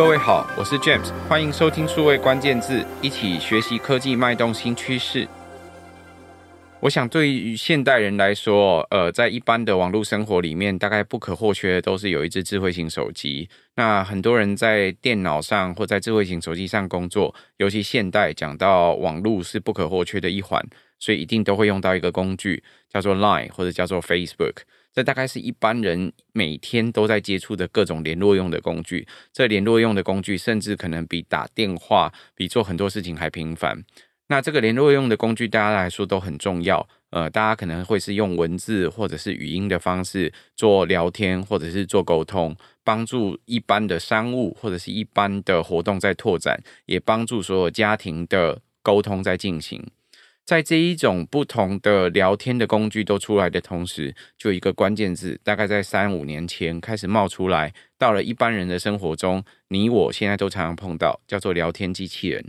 各位好，我是 James，欢迎收听数位关键字，一起学习科技脉动新趋势。我想，对于现代人来说，呃，在一般的网络生活里面，大概不可或缺的都是有一支智慧型手机。那很多人在电脑上或在智慧型手机上工作，尤其现代讲到网络是不可或缺的一环，所以一定都会用到一个工具，叫做 Line 或者叫做 Facebook。这大概是一般人每天都在接触的各种联络用的工具。这联络用的工具，甚至可能比打电话、比做很多事情还频繁。那这个联络用的工具，大家来说都很重要。呃，大家可能会是用文字或者是语音的方式做聊天，或者是做沟通，帮助一般的商务或者是一般的活动在拓展，也帮助所有家庭的沟通在进行。在这一种不同的聊天的工具都出来的同时，就一个关键字，大概在三五年前开始冒出来，到了一般人的生活中，你我现在都常常碰到，叫做聊天机器人。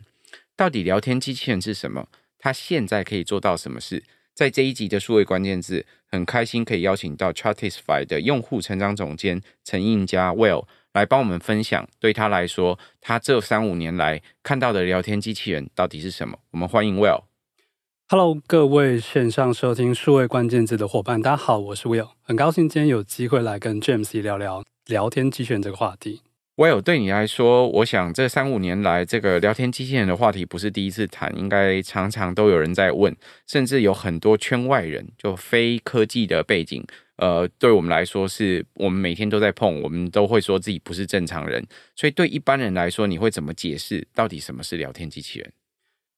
到底聊天机器人是什么？它现在可以做到什么事？在这一集的数位关键字，很开心可以邀请到 Chartisify 的用户成长总监陈映佳 Will 来帮我们分享，对他来说，他这三五年来看到的聊天机器人到底是什么？我们欢迎 Will。Hello，各位线上收听数位关键字的伙伴，大家好，我是 Will，很高兴今天有机会来跟 James 聊聊聊天机器人这个话题。Will，对你来说，我想这三五年来，这个聊天机器人的话题不是第一次谈，应该常常都有人在问，甚至有很多圈外人，就非科技的背景，呃，对我们来说是我们每天都在碰，我们都会说自己不是正常人，所以对一般人来说，你会怎么解释到底什么是聊天机器人？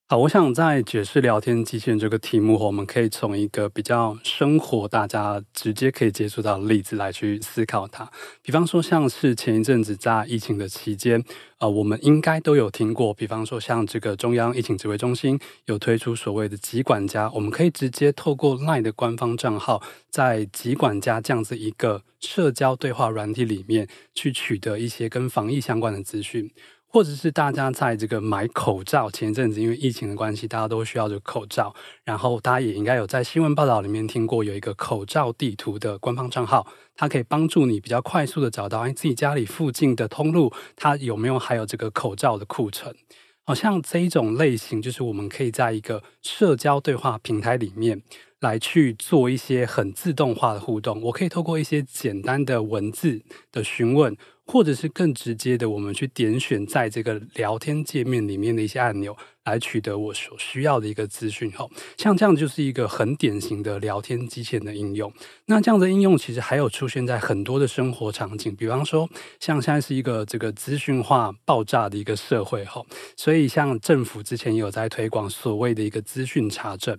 好，我想在解释聊天机器人这个题目后，我们可以从一个比较生活、大家直接可以接触到的例子来去思考它。比方说，像是前一阵子在疫情的期间，呃，我们应该都有听过。比方说，像这个中央疫情指挥中心有推出所谓的“疾管家”，我们可以直接透过 LINE 的官方账号，在“疾管家”这样子一个社交对话软体里面，去取得一些跟防疫相关的资讯。或者是大家在这个买口罩，前一阵子因为疫情的关系，大家都需要这个口罩。然后大家也应该有在新闻报道里面听过，有一个口罩地图的官方账号，它可以帮助你比较快速的找到，哎，自己家里附近的通路，它有没有还有这个口罩的库存。好像这一种类型，就是我们可以在一个社交对话平台里面来去做一些很自动化的互动。我可以透过一些简单的文字的询问。或者是更直接的，我们去点选在这个聊天界面里面的一些按钮，来取得我所需要的一个资讯。哈，像这样就是一个很典型的聊天机器人的应用。那这样的应用其实还有出现在很多的生活场景，比方说，像现在是一个这个资讯化爆炸的一个社会，哈，所以像政府之前有在推广所谓的一个资讯查证，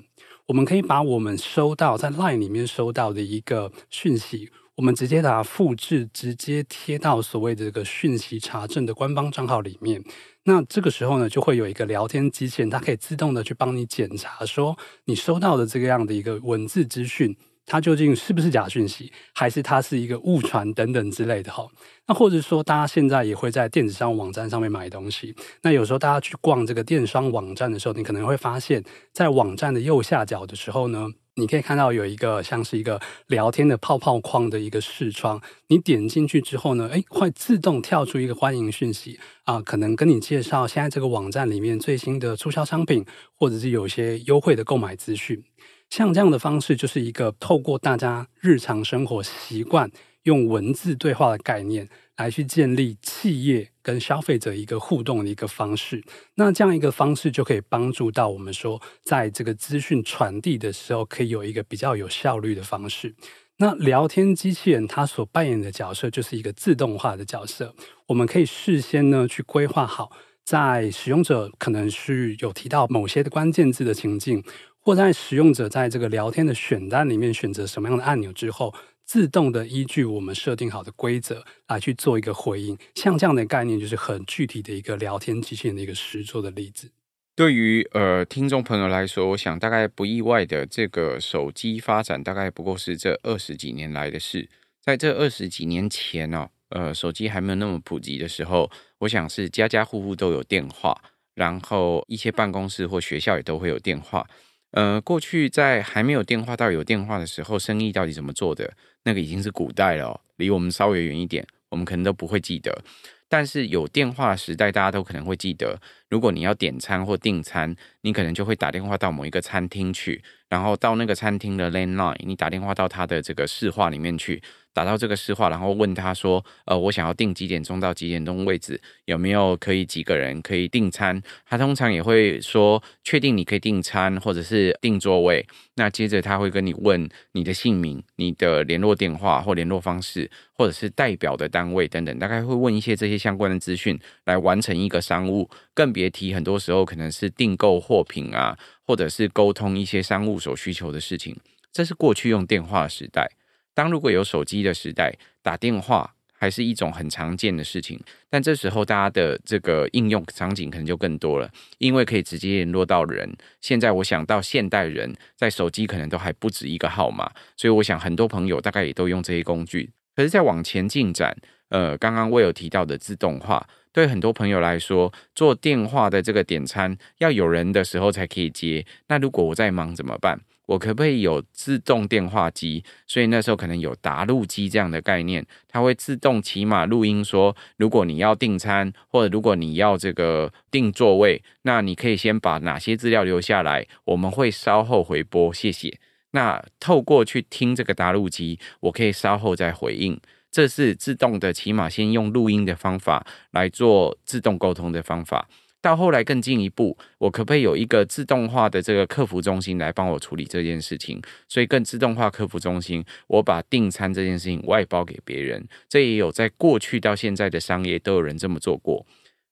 我们可以把我们收到在 LINE 里面收到的一个讯息。我们直接打复制，直接贴到所谓的这个讯息查证的官方账号里面。那这个时候呢，就会有一个聊天机器人，它可以自动的去帮你检查，说你收到的这个样的一个文字资讯，它究竟是不是假讯息，还是它是一个误传等等之类的哈。那或者说，大家现在也会在电子商务网站上面买东西。那有时候大家去逛这个电商网站的时候，你可能会发现，在网站的右下角的时候呢。你可以看到有一个像是一个聊天的泡泡框的一个视窗，你点进去之后呢，诶，会自动跳出一个欢迎讯息啊，可能跟你介绍现在这个网站里面最新的促销商品，或者是有些优惠的购买资讯。像这样的方式，就是一个透过大家日常生活习惯用文字对话的概念。来去建立企业跟消费者一个互动的一个方式，那这样一个方式就可以帮助到我们说，在这个资讯传递的时候，可以有一个比较有效率的方式。那聊天机器人它所扮演的角色就是一个自动化的角色，我们可以事先呢去规划好，在使用者可能是有提到某些的关键字的情境，或在使用者在这个聊天的选单里面选择什么样的按钮之后。自动的依据我们设定好的规则来去做一个回应，像这样的概念就是很具体的一个聊天机器人的一个实作的例子。对于呃听众朋友来说，我想大概不意外的，这个手机发展大概不过是这二十几年来的事。在这二十几年前哦，呃，手机还没有那么普及的时候，我想是家家户户都有电话，然后一些办公室或学校也都会有电话。呃，过去在还没有电话到有电话的时候，生意到底怎么做的？那个已经是古代了哦，离我们稍微远一点，我们可能都不会记得。但是有电话时代，大家都可能会记得，如果你要点餐或订餐，你可能就会打电话到某一个餐厅去，然后到那个餐厅的 landline，你打电话到他的这个市话里面去。打到这个市话，然后问他说：“呃，我想要订几点钟到几点钟位置，有没有可以几个人可以订餐？”他通常也会说：“确定你可以订餐，或者是订座位。”那接着他会跟你问你的姓名、你的联络电话或联络方式，或者是代表的单位等等，大概会问一些这些相关的资讯来完成一个商务。更别提很多时候可能是订购货品啊，或者是沟通一些商务所需求的事情。这是过去用电话的时代。当如果有手机的时代，打电话还是一种很常见的事情，但这时候大家的这个应用场景可能就更多了，因为可以直接联络到人。现在我想到现代人在手机可能都还不止一个号码，所以我想很多朋友大概也都用这些工具。可是再往前进展，呃，刚刚我有提到的自动化，对很多朋友来说，做电话的这个点餐要有人的时候才可以接，那如果我在忙怎么办？我可不可以有自动电话机？所以那时候可能有答录机这样的概念，它会自动起码录音说，如果你要订餐，或者如果你要这个订座位，那你可以先把哪些资料留下来，我们会稍后回拨，谢谢。那透过去听这个答录机，我可以稍后再回应。这是自动的，起码先用录音的方法来做自动沟通的方法。到后来更进一步，我可不可以有一个自动化的这个客服中心来帮我处理这件事情？所以更自动化客服中心，我把订餐这件事情外包给别人，这也有在过去到现在的商业都有人这么做过。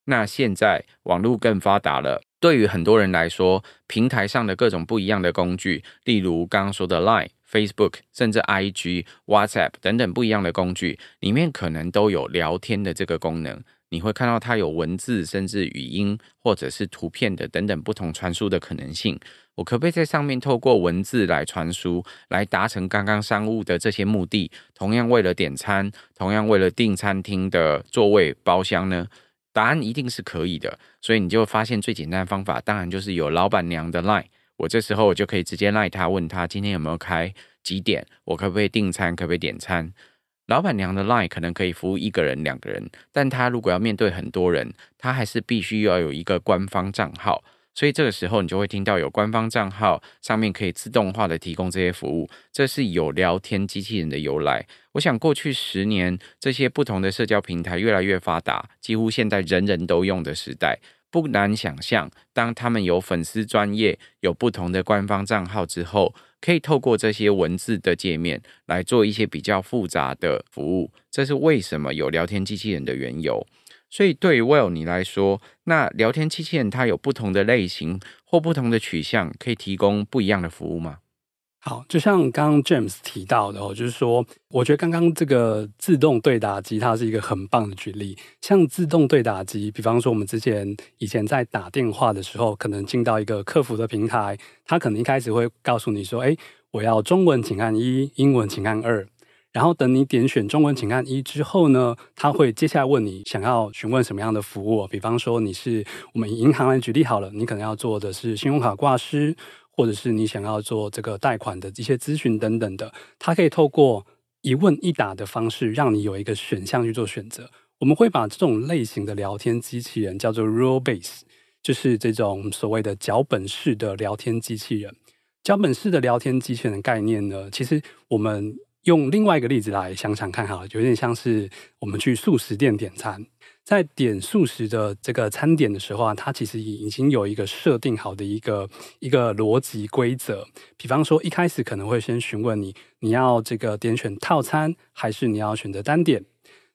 那现在网络更发达了，对于很多人来说，平台上的各种不一样的工具，例如刚刚说的 Line、Facebook，甚至 IG、WhatsApp 等等不一样的工具，里面可能都有聊天的这个功能。你会看到它有文字，甚至语音，或者是图片的等等不同传输的可能性。我可不可以在上面透过文字来传输，来达成刚刚商务的这些目的？同样为了点餐，同样为了订餐厅的座位包厢呢？答案一定是可以的。所以你就发现最简单的方法，当然就是有老板娘的 line。我这时候我就可以直接赖他，问他今天有没有开几点？我可不可以订餐？可不可以点餐？老板娘的 line 可能可以服务一个人、两个人，但她如果要面对很多人，她还是必须要有一个官方账号。所以这个时候，你就会听到有官方账号上面可以自动化的提供这些服务，这是有聊天机器人的由来。我想过去十年，这些不同的社交平台越来越发达，几乎现在人人都用的时代。不难想象，当他们有粉丝专业、有不同的官方账号之后，可以透过这些文字的界面来做一些比较复杂的服务。这是为什么有聊天机器人的缘由。所以对于 Well 你来说，那聊天机器人它有不同的类型或不同的取向，可以提供不一样的服务吗？好，就像刚刚 James 提到的哦，就是说，我觉得刚刚这个自动对打机它是一个很棒的举例。像自动对打机，比方说我们之前以前在打电话的时候，可能进到一个客服的平台，他可能一开始会告诉你说：“哎，我要中文请按一，英文请按二。”然后等你点选中文请按一之后呢，他会接下来问你想要询问什么样的服务。比方说你是我们银行来举例好了，你可能要做的是信用卡挂失。或者是你想要做这个贷款的一些咨询等等的，它可以透过一问一答的方式，让你有一个选项去做选择。我们会把这种类型的聊天机器人叫做 Rule Base，就是这种所谓的脚本式的聊天机器人。脚本式的聊天机器人的概念呢，其实我们用另外一个例子来想想看，好了，有点像是我们去素食店点餐。在点素食的这个餐点的时候啊，它其实已经有一个设定好的一个一个逻辑规则。比方说，一开始可能会先询问你，你要这个点选套餐，还是你要选择单点？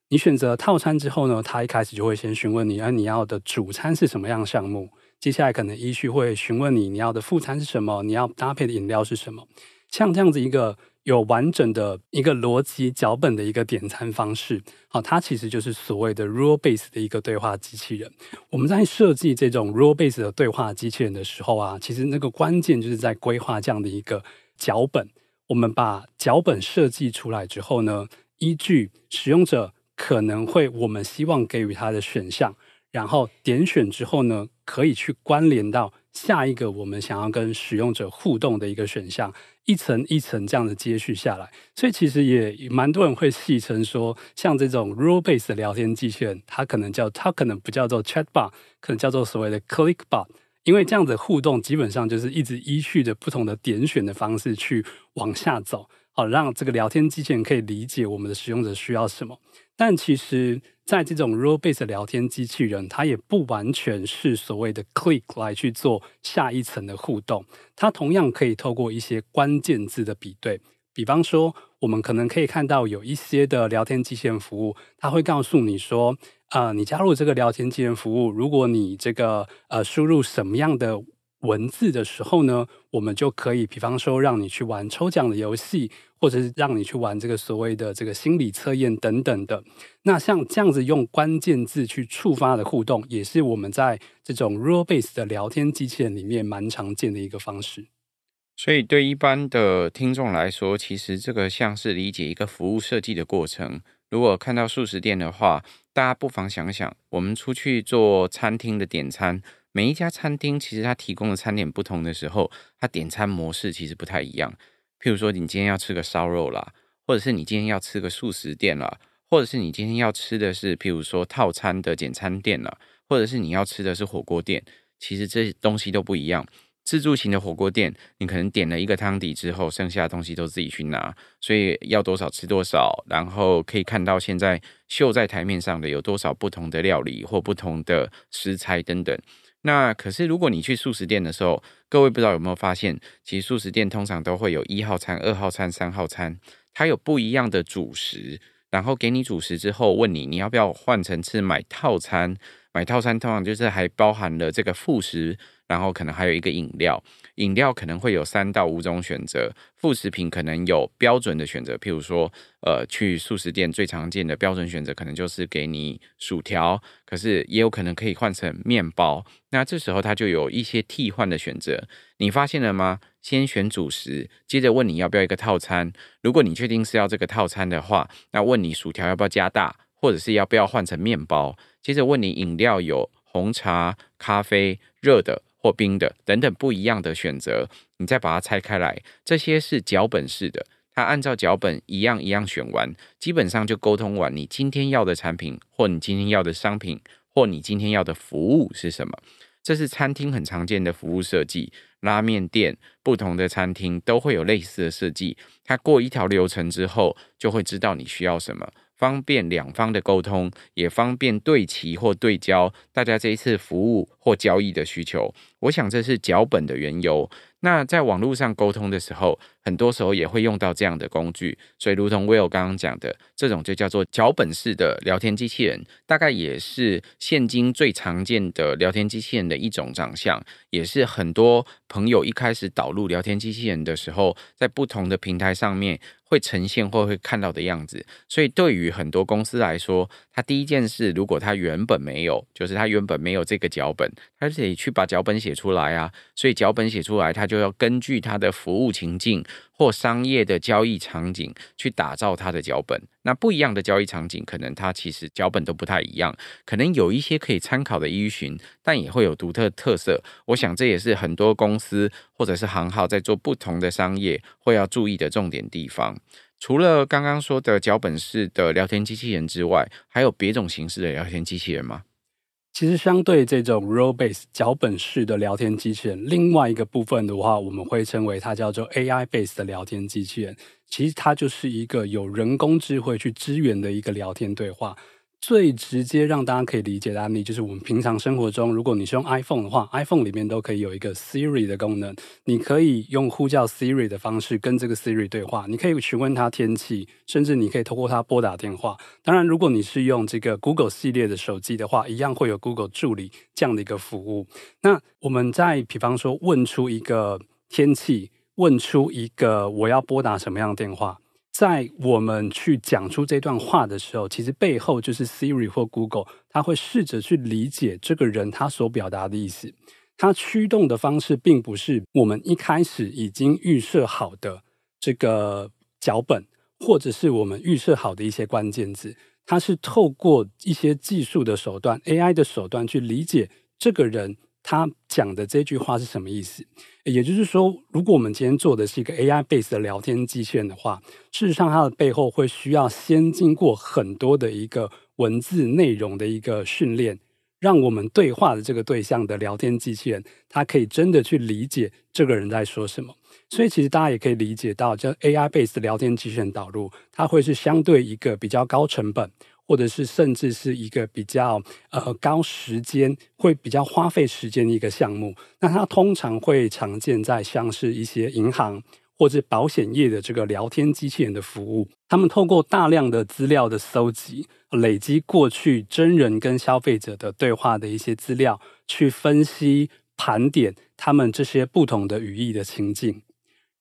你选择套餐之后呢，它一开始就会先询问你，而你要的主餐是什么样项目？接下来可能依序会询问你，你要的副餐是什么？你要搭配的饮料是什么？像这样子一个。有完整的一个逻辑脚本的一个点餐方式，好，它其实就是所谓的 rule base 的一个对话机器人。我们在设计这种 rule base 的对话机器人的时候啊，其实那个关键就是在规划这样的一个脚本。我们把脚本设计出来之后呢，依据使用者可能会我们希望给予他的选项，然后点选之后呢，可以去关联到下一个我们想要跟使用者互动的一个选项。一层一层这样的接续下来，所以其实也蛮多人会戏称说，像这种 rule based 的聊天机器人，它可能叫它可能不叫做 chatbot，可能叫做所谓的 clickbot，因为这样子互动基本上就是一直依序的不同的点选的方式去往下走，好让这个聊天机器人可以理解我们的使用者需要什么。但其实，在这种 role-based 聊天机器人，它也不完全是所谓的 click 来去做下一层的互动，它同样可以透过一些关键字的比对，比方说，我们可能可以看到有一些的聊天机器人服务，它会告诉你说，呃，你加入这个聊天机器人服务，如果你这个呃输入什么样的文字的时候呢，我们就可以，比方说，让你去玩抽奖的游戏，或者是让你去玩这个所谓的这个心理测验等等的。那像这样子用关键字去触发的互动，也是我们在这种 role-based 的聊天机器人里面蛮常见的一个方式。所以，对一般的听众来说，其实这个像是理解一个服务设计的过程。如果看到素食店的话，大家不妨想想，我们出去做餐厅的点餐。每一家餐厅其实它提供的餐点不同的时候，它点餐模式其实不太一样。譬如说，你今天要吃个烧肉啦，或者是你今天要吃个素食店啦，或者是你今天要吃的是譬如说套餐的简餐店啦，或者是你要吃的是火锅店，其实这些东西都不一样。自助型的火锅店，你可能点了一个汤底之后，剩下的东西都自己去拿，所以要多少吃多少。然后可以看到现在秀在台面上的有多少不同的料理或不同的食材等等。那可是如果你去素食店的时候，各位不知道有没有发现，其实素食店通常都会有一号餐、二号餐、三号餐，它有不一样的主食，然后给你主食之后，问你你要不要换成吃买套餐。买套餐通常就是还包含了这个副食。然后可能还有一个饮料，饮料可能会有三到五种选择，副食品可能有标准的选择，譬如说，呃，去速食店最常见的标准选择可能就是给你薯条，可是也有可能可以换成面包。那这时候它就有一些替换的选择，你发现了吗？先选主食，接着问你要不要一个套餐。如果你确定是要这个套餐的话，那问你薯条要不要加大，或者是要不要换成面包。接着问你饮料有红茶、咖啡、热的。或冰的等等不一样的选择，你再把它拆开来，这些是脚本式的，它按照脚本一样一样选完，基本上就沟通完你今天要的产品，或你今天要的商品，或你今天要的服务是什么。这是餐厅很常见的服务设计，拉面店不同的餐厅都会有类似的设计，它过一条流程之后，就会知道你需要什么。方便两方的沟通，也方便对齐或对焦大家这一次服务或交易的需求。我想这是脚本的缘由。那在网络上沟通的时候，很多时候也会用到这样的工具。所以，如同 Will 刚刚讲的，这种就叫做脚本式的聊天机器人，大概也是现今最常见的聊天机器人的一种长相，也是很多朋友一开始导入聊天机器人的时候，在不同的平台上面。会呈现或会看到的样子，所以对于很多公司来说，他第一件事，如果他原本没有，就是他原本没有这个脚本，他得去把脚本写出来啊。所以脚本写出来，他就要根据他的服务情境或商业的交易场景去打造他的脚本。那不一样的交易场景，可能它其实脚本都不太一样，可能有一些可以参考的依循，但也会有独特特色。我想这也是很多公司或者是行号在做不同的商业会要注意的重点地方。除了刚刚说的脚本式的聊天机器人之外，还有别种形式的聊天机器人吗？其实，相对这种 role-based 脚本式的聊天机器人，另外一个部分的话，我们会称为它叫做 AI base 的聊天机器人。其实它就是一个有人工智慧去支援的一个聊天对话。最直接让大家可以理解的案例，就是我们平常生活中，如果你是用 iPhone 的话，iPhone 里面都可以有一个 Siri 的功能，你可以用呼叫 Siri 的方式跟这个 Siri 对话，你可以询问它天气，甚至你可以透过它拨打电话。当然，如果你是用这个 Google 系列的手机的话，一样会有 Google 助理这样的一个服务。那我们再比方说，问出一个天气，问出一个我要拨打什么样的电话。在我们去讲出这段话的时候，其实背后就是 Siri 或 Google，它会试着去理解这个人他所表达的意思。它驱动的方式并不是我们一开始已经预设好的这个脚本，或者是我们预设好的一些关键字，它是透过一些技术的手段，AI 的手段去理解这个人。他讲的这句话是什么意思。也就是说，如果我们今天做的是一个 AI base 的聊天机器人的话，事实上它的背后会需要先经过很多的一个文字内容的一个训练。让我们对话的这个对象的聊天机器人，它可以真的去理解这个人在说什么。所以，其实大家也可以理解到，叫 AI base 的聊天机器人导入，它会是相对一个比较高成本，或者是甚至是一个比较呃高时间，会比较花费时间的一个项目。那它通常会常见在像是一些银行。或者保险业的这个聊天机器人的服务，他们透过大量的资料的搜集，累积过去真人跟消费者的对话的一些资料，去分析盘点他们这些不同的语义的情境，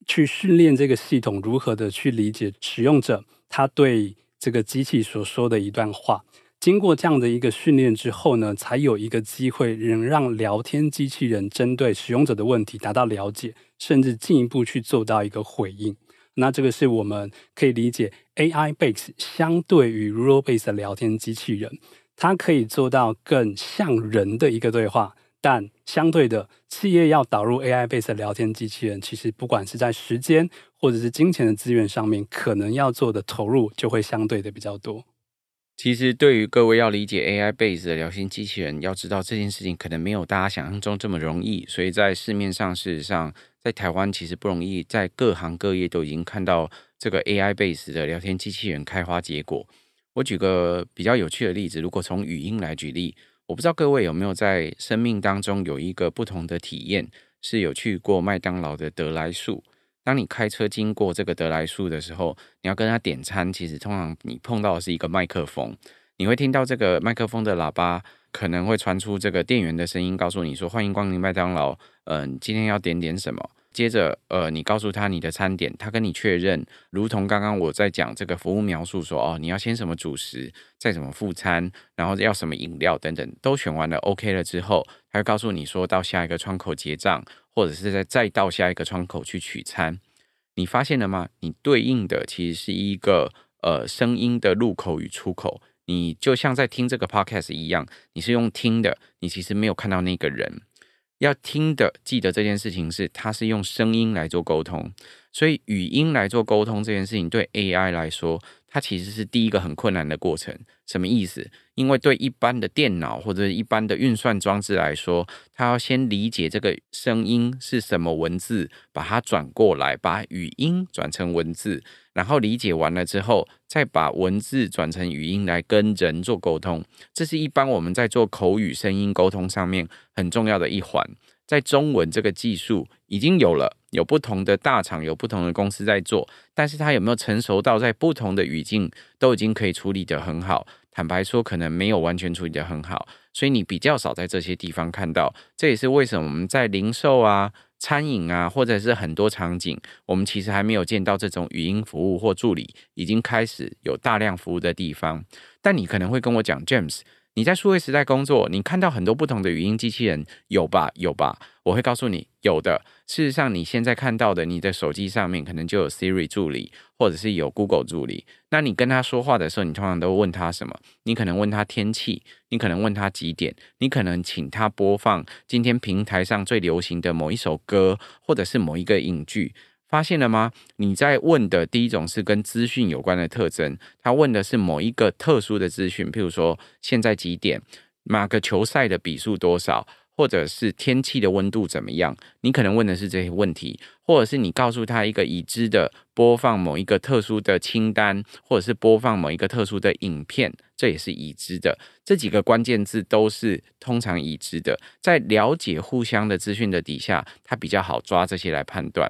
去训练这个系统如何的去理解使用者他对这个机器所说的一段话。经过这样的一个训练之后呢，才有一个机会能让聊天机器人针对使用者的问题达到了解，甚至进一步去做到一个回应。那这个是我们可以理解 AI base 相对于 rule base 的聊天机器人，它可以做到更像人的一个对话。但相对的，企业要导入 AI base 的聊天机器人，其实不管是在时间或者是金钱的资源上面，可能要做的投入就会相对的比较多。其实，对于各位要理解 AI base 的聊天机器人，要知道这件事情可能没有大家想象中这么容易。所以在市面上，事实上，在台湾其实不容易，在各行各业都已经看到这个 AI base 的聊天机器人开花结果。我举个比较有趣的例子，如果从语音来举例，我不知道各位有没有在生命当中有一个不同的体验，是有去过麦当劳的得来速。当你开车经过这个得来速的时候，你要跟他点餐，其实通常你碰到的是一个麦克风，你会听到这个麦克风的喇叭可能会传出这个店员的声音，告诉你说：“欢迎光临麦当劳，嗯、今天要点点什么？”接着，呃，你告诉他你的餐点，他跟你确认，如同刚刚我在讲这个服务描述说，哦，你要先什么主食，再什么副餐，然后要什么饮料等等，都选完了，OK 了之后，他会告诉你说到下一个窗口结账，或者是再再到下一个窗口去取餐。你发现了吗？你对应的其实是一个呃声音的入口与出口，你就像在听这个 podcast 一样，你是用听的，你其实没有看到那个人。要听的，记得这件事情是，它是用声音来做沟通，所以语音来做沟通这件事情，对 AI 来说，它其实是第一个很困难的过程。什么意思？因为对一般的电脑或者一般的运算装置来说，它要先理解这个声音是什么文字，把它转过来，把语音转成文字。然后理解完了之后，再把文字转成语音来跟人做沟通，这是一般我们在做口语声音沟通上面很重要的一环。在中文这个技术已经有了，有不同的大厂，有不同的公司在做，但是它有没有成熟到在不同的语境都已经可以处理得很好？坦白说，可能没有完全处理得很好，所以你比较少在这些地方看到。这也是为什么我们在零售啊。餐饮啊，或者是很多场景，我们其实还没有见到这种语音服务或助理已经开始有大量服务的地方。但你可能会跟我讲，James。你在数位时代工作，你看到很多不同的语音机器人，有吧？有吧？我会告诉你，有的。事实上，你现在看到的，你的手机上面可能就有 Siri 助理，或者是有 Google 助理。那你跟他说话的时候，你通常都问他什么？你可能问他天气，你可能问他几点，你可能请他播放今天平台上最流行的某一首歌，或者是某一个影剧。发现了吗？你在问的第一种是跟资讯有关的特征，他问的是某一个特殊的资讯，譬如说现在几点，哪个球赛的比数多少，或者是天气的温度怎么样？你可能问的是这些问题，或者是你告诉他一个已知的播放某一个特殊的清单，或者是播放某一个特殊的影片，这也是已知的。这几个关键字都是通常已知的，在了解互相的资讯的底下，它比较好抓这些来判断。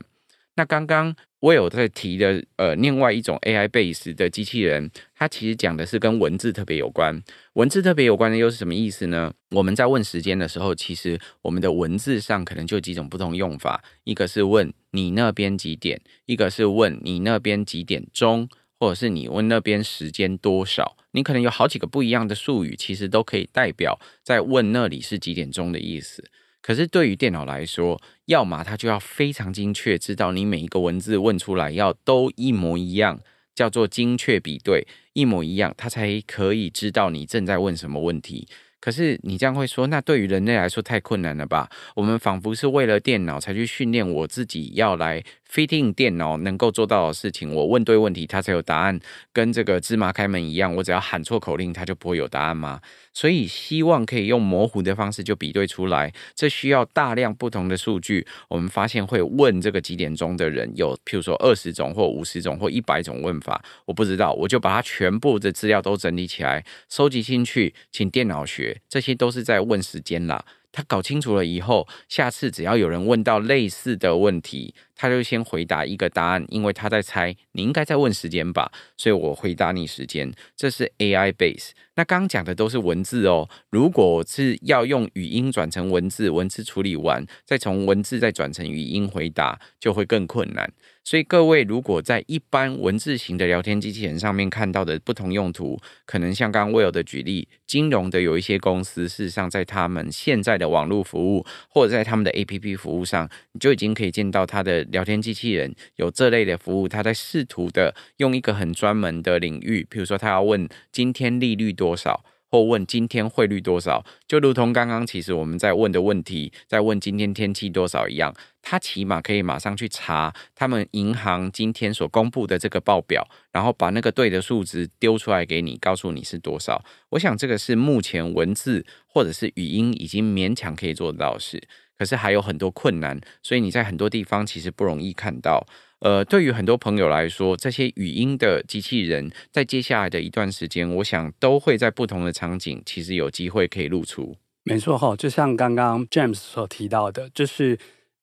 那刚刚我有在提的，呃，另外一种 AI base 的机器人，它其实讲的是跟文字特别有关。文字特别有关的又是什么意思呢？我们在问时间的时候，其实我们的文字上可能就几种不同用法，一个是问你那边几点，一个是问你那边几点钟，或者是你问那边时间多少。你可能有好几个不一样的术语，其实都可以代表在问那里是几点钟的意思。可是对于电脑来说，要么它就要非常精确，知道你每一个文字问出来要都一模一样，叫做精确比对，一模一样，它才可以知道你正在问什么问题。可是你这样会说，那对于人类来说太困难了吧？我们仿佛是为了电脑才去训练我自己要来 fitting 电脑能够做到的事情。我问对问题，它才有答案，跟这个芝麻开门一样。我只要喊错口令，它就不会有答案吗？所以希望可以用模糊的方式就比对出来。这需要大量不同的数据。我们发现会问这个几点钟的人有，譬如说二十种或五十种或一百种问法，我不知道，我就把它全部的资料都整理起来，收集进去，请电脑学。这些都是在问时间啦。他搞清楚了以后，下次只要有人问到类似的问题，他就先回答一个答案，因为他在猜你应该在问时间吧，所以我回答你时间。这是 AI base。那刚讲的都是文字哦，如果是要用语音转成文字，文字处理完再从文字再转成语音回答，就会更困难。所以各位，如果在一般文字型的聊天机器人上面看到的不同用途，可能像刚刚 Will 的举例，金融的有一些公司，事实上在他们现在的网络服务或者在他们的 APP 服务上，你就已经可以见到他的聊天机器人有这类的服务，他在试图的用一个很专门的领域，譬如说他要问今天利率多少。或问今天汇率多少，就如同刚刚其实我们在问的问题，在问今天天气多少一样，他起码可以马上去查他们银行今天所公布的这个报表，然后把那个对的数值丢出来给你，告诉你是多少。我想这个是目前文字或者是语音已经勉强可以做到的事，可是还有很多困难，所以你在很多地方其实不容易看到。呃，对于很多朋友来说，这些语音的机器人在接下来的一段时间，我想都会在不同的场景，其实有机会可以露出。没错哈，就像刚刚 James 所提到的，就是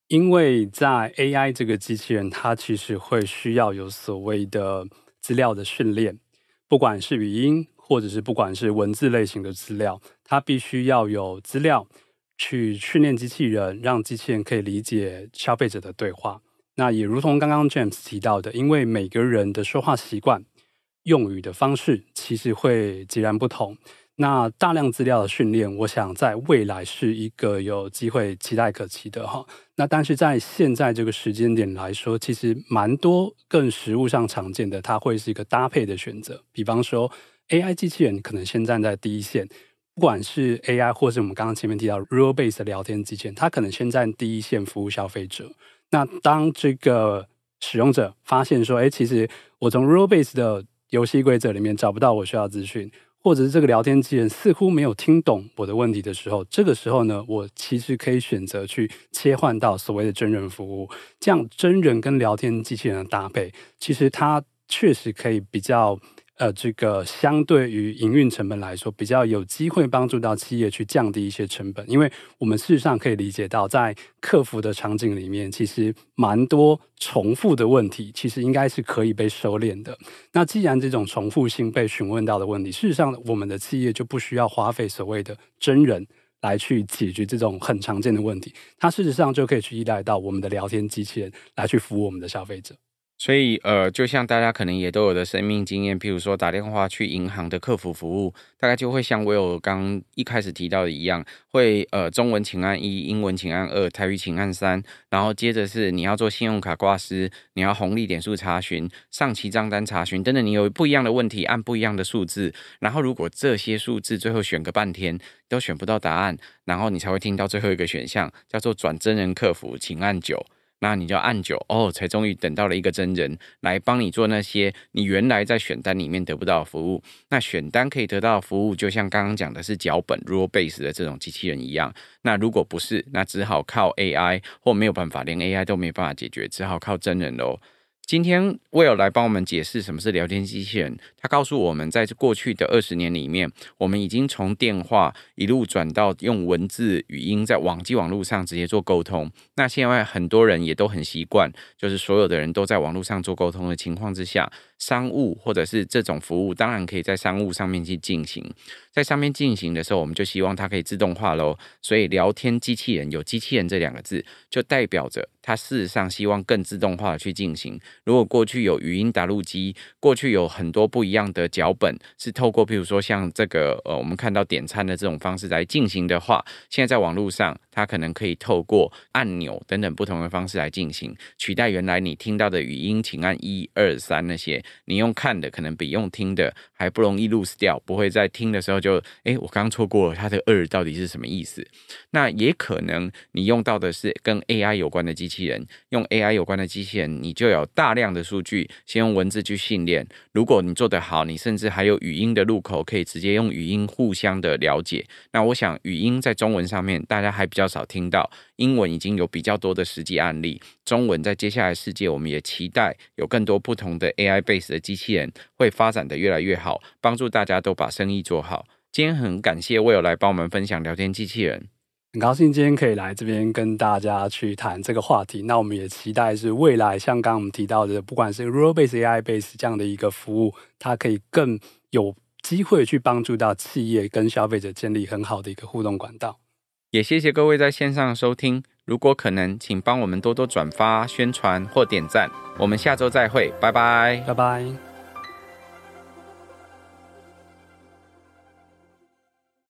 因为在 AI 这个机器人，它其实会需要有所谓的资料的训练，不管是语音或者是不管是文字类型的资料，它必须要有资料去训练机器人，让机器人可以理解消费者的对话。那也如同刚刚 James 提到的，因为每个人的说话习惯、用语的方式其实会截然不同。那大量资料的训练，我想在未来是一个有机会期待可期的哈。那但是在现在这个时间点来说，其实蛮多更实物上常见的，它会是一个搭配的选择。比方说，AI 机器人可能先站在第一线，不管是 AI 或是我们刚刚前面提到 Realbase 的聊天机器人，它可能先在第一线服务消费者。那当这个使用者发现说，哎，其实我从 Realbase 的游戏规则里面找不到我需要资讯，或者是这个聊天机器人似乎没有听懂我的问题的时候，这个时候呢，我其实可以选择去切换到所谓的真人服务，这样真人跟聊天机器人的搭配，其实它确实可以比较。呃，这个相对于营运成本来说，比较有机会帮助到企业去降低一些成本，因为我们事实上可以理解到，在客服的场景里面，其实蛮多重复的问题，其实应该是可以被收敛的。那既然这种重复性被询问到的问题，事实上我们的企业就不需要花费所谓的真人来去解决这种很常见的问题，它事实上就可以去依赖到我们的聊天机器人来去服务我们的消费者。所以，呃，就像大家可能也都有的生命经验，譬如说打电话去银行的客服服务，大概就会像我有刚一开始提到的一样，会呃中文请按一，英文请按二，台语请按三，然后接着是你要做信用卡挂失，你要红利点数查询，上期账单查询等等，你有不一样的问题，按不一样的数字，然后如果这些数字最后选个半天都选不到答案，然后你才会听到最后一个选项叫做转真人客服，请按九。那你就按九哦，才终于等到了一个真人来帮你做那些你原来在选单里面得不到的服务。那选单可以得到的服务，就像刚刚讲的是脚本 rule base 的这种机器人一样。那如果不是，那只好靠 AI 或没有办法，连 AI 都没有办法解决，只好靠真人喽。今天 Will 来帮我们解释什么是聊天机器人。他告诉我们，在这过去的二十年里面，我们已经从电话一路转到用文字、语音在网际网络上直接做沟通。那现在很多人也都很习惯，就是所有的人都在网络上做沟通的情况之下，商务或者是这种服务，当然可以在商务上面去进行。在上面进行的时候，我们就希望它可以自动化喽。所以，聊天机器人有“机器人”这两个字，就代表着它事实上希望更自动化的去进行。如果过去有语音打录机，过去有很多不一样的脚本是透过，譬如说像这个呃，我们看到点餐的这种方式来进行的话，现在在网络上，它可能可以透过按钮等等不同的方式来进行，取代原来你听到的语音，请按一二三那些，你用看的可能比用听的还不容易 lose 掉，不会在听的时候就，诶，我刚错过了它的二到底是什么意思？那也可能你用到的是跟 AI 有关的机器人，用 AI 有关的机器人，你就有大量的数据，先用文字去训练。如果你做得好，你甚至还有语音的入口，可以直接用语音互相的了解。那我想语音在中文上面大家还比较较少听到，英文已经有比较多的实际案例。中文在接下来世界，我们也期待有更多不同的 AI base 的机器人会发展得越来越好，帮助大家都把生意做好。今天很感谢 Will 来帮我们分享聊天机器人。很高兴今天可以来这边跟大家去谈这个话题。那我们也期待是未来像刚我们提到的，不管是 Role Base AI Base 这样的一个服务，它可以更有机会去帮助到企业跟消费者建立很好的一个互动管道。也谢谢各位在线上收听。如果可能，请帮我们多多转发、宣传或点赞。我们下周再会，拜拜，拜拜。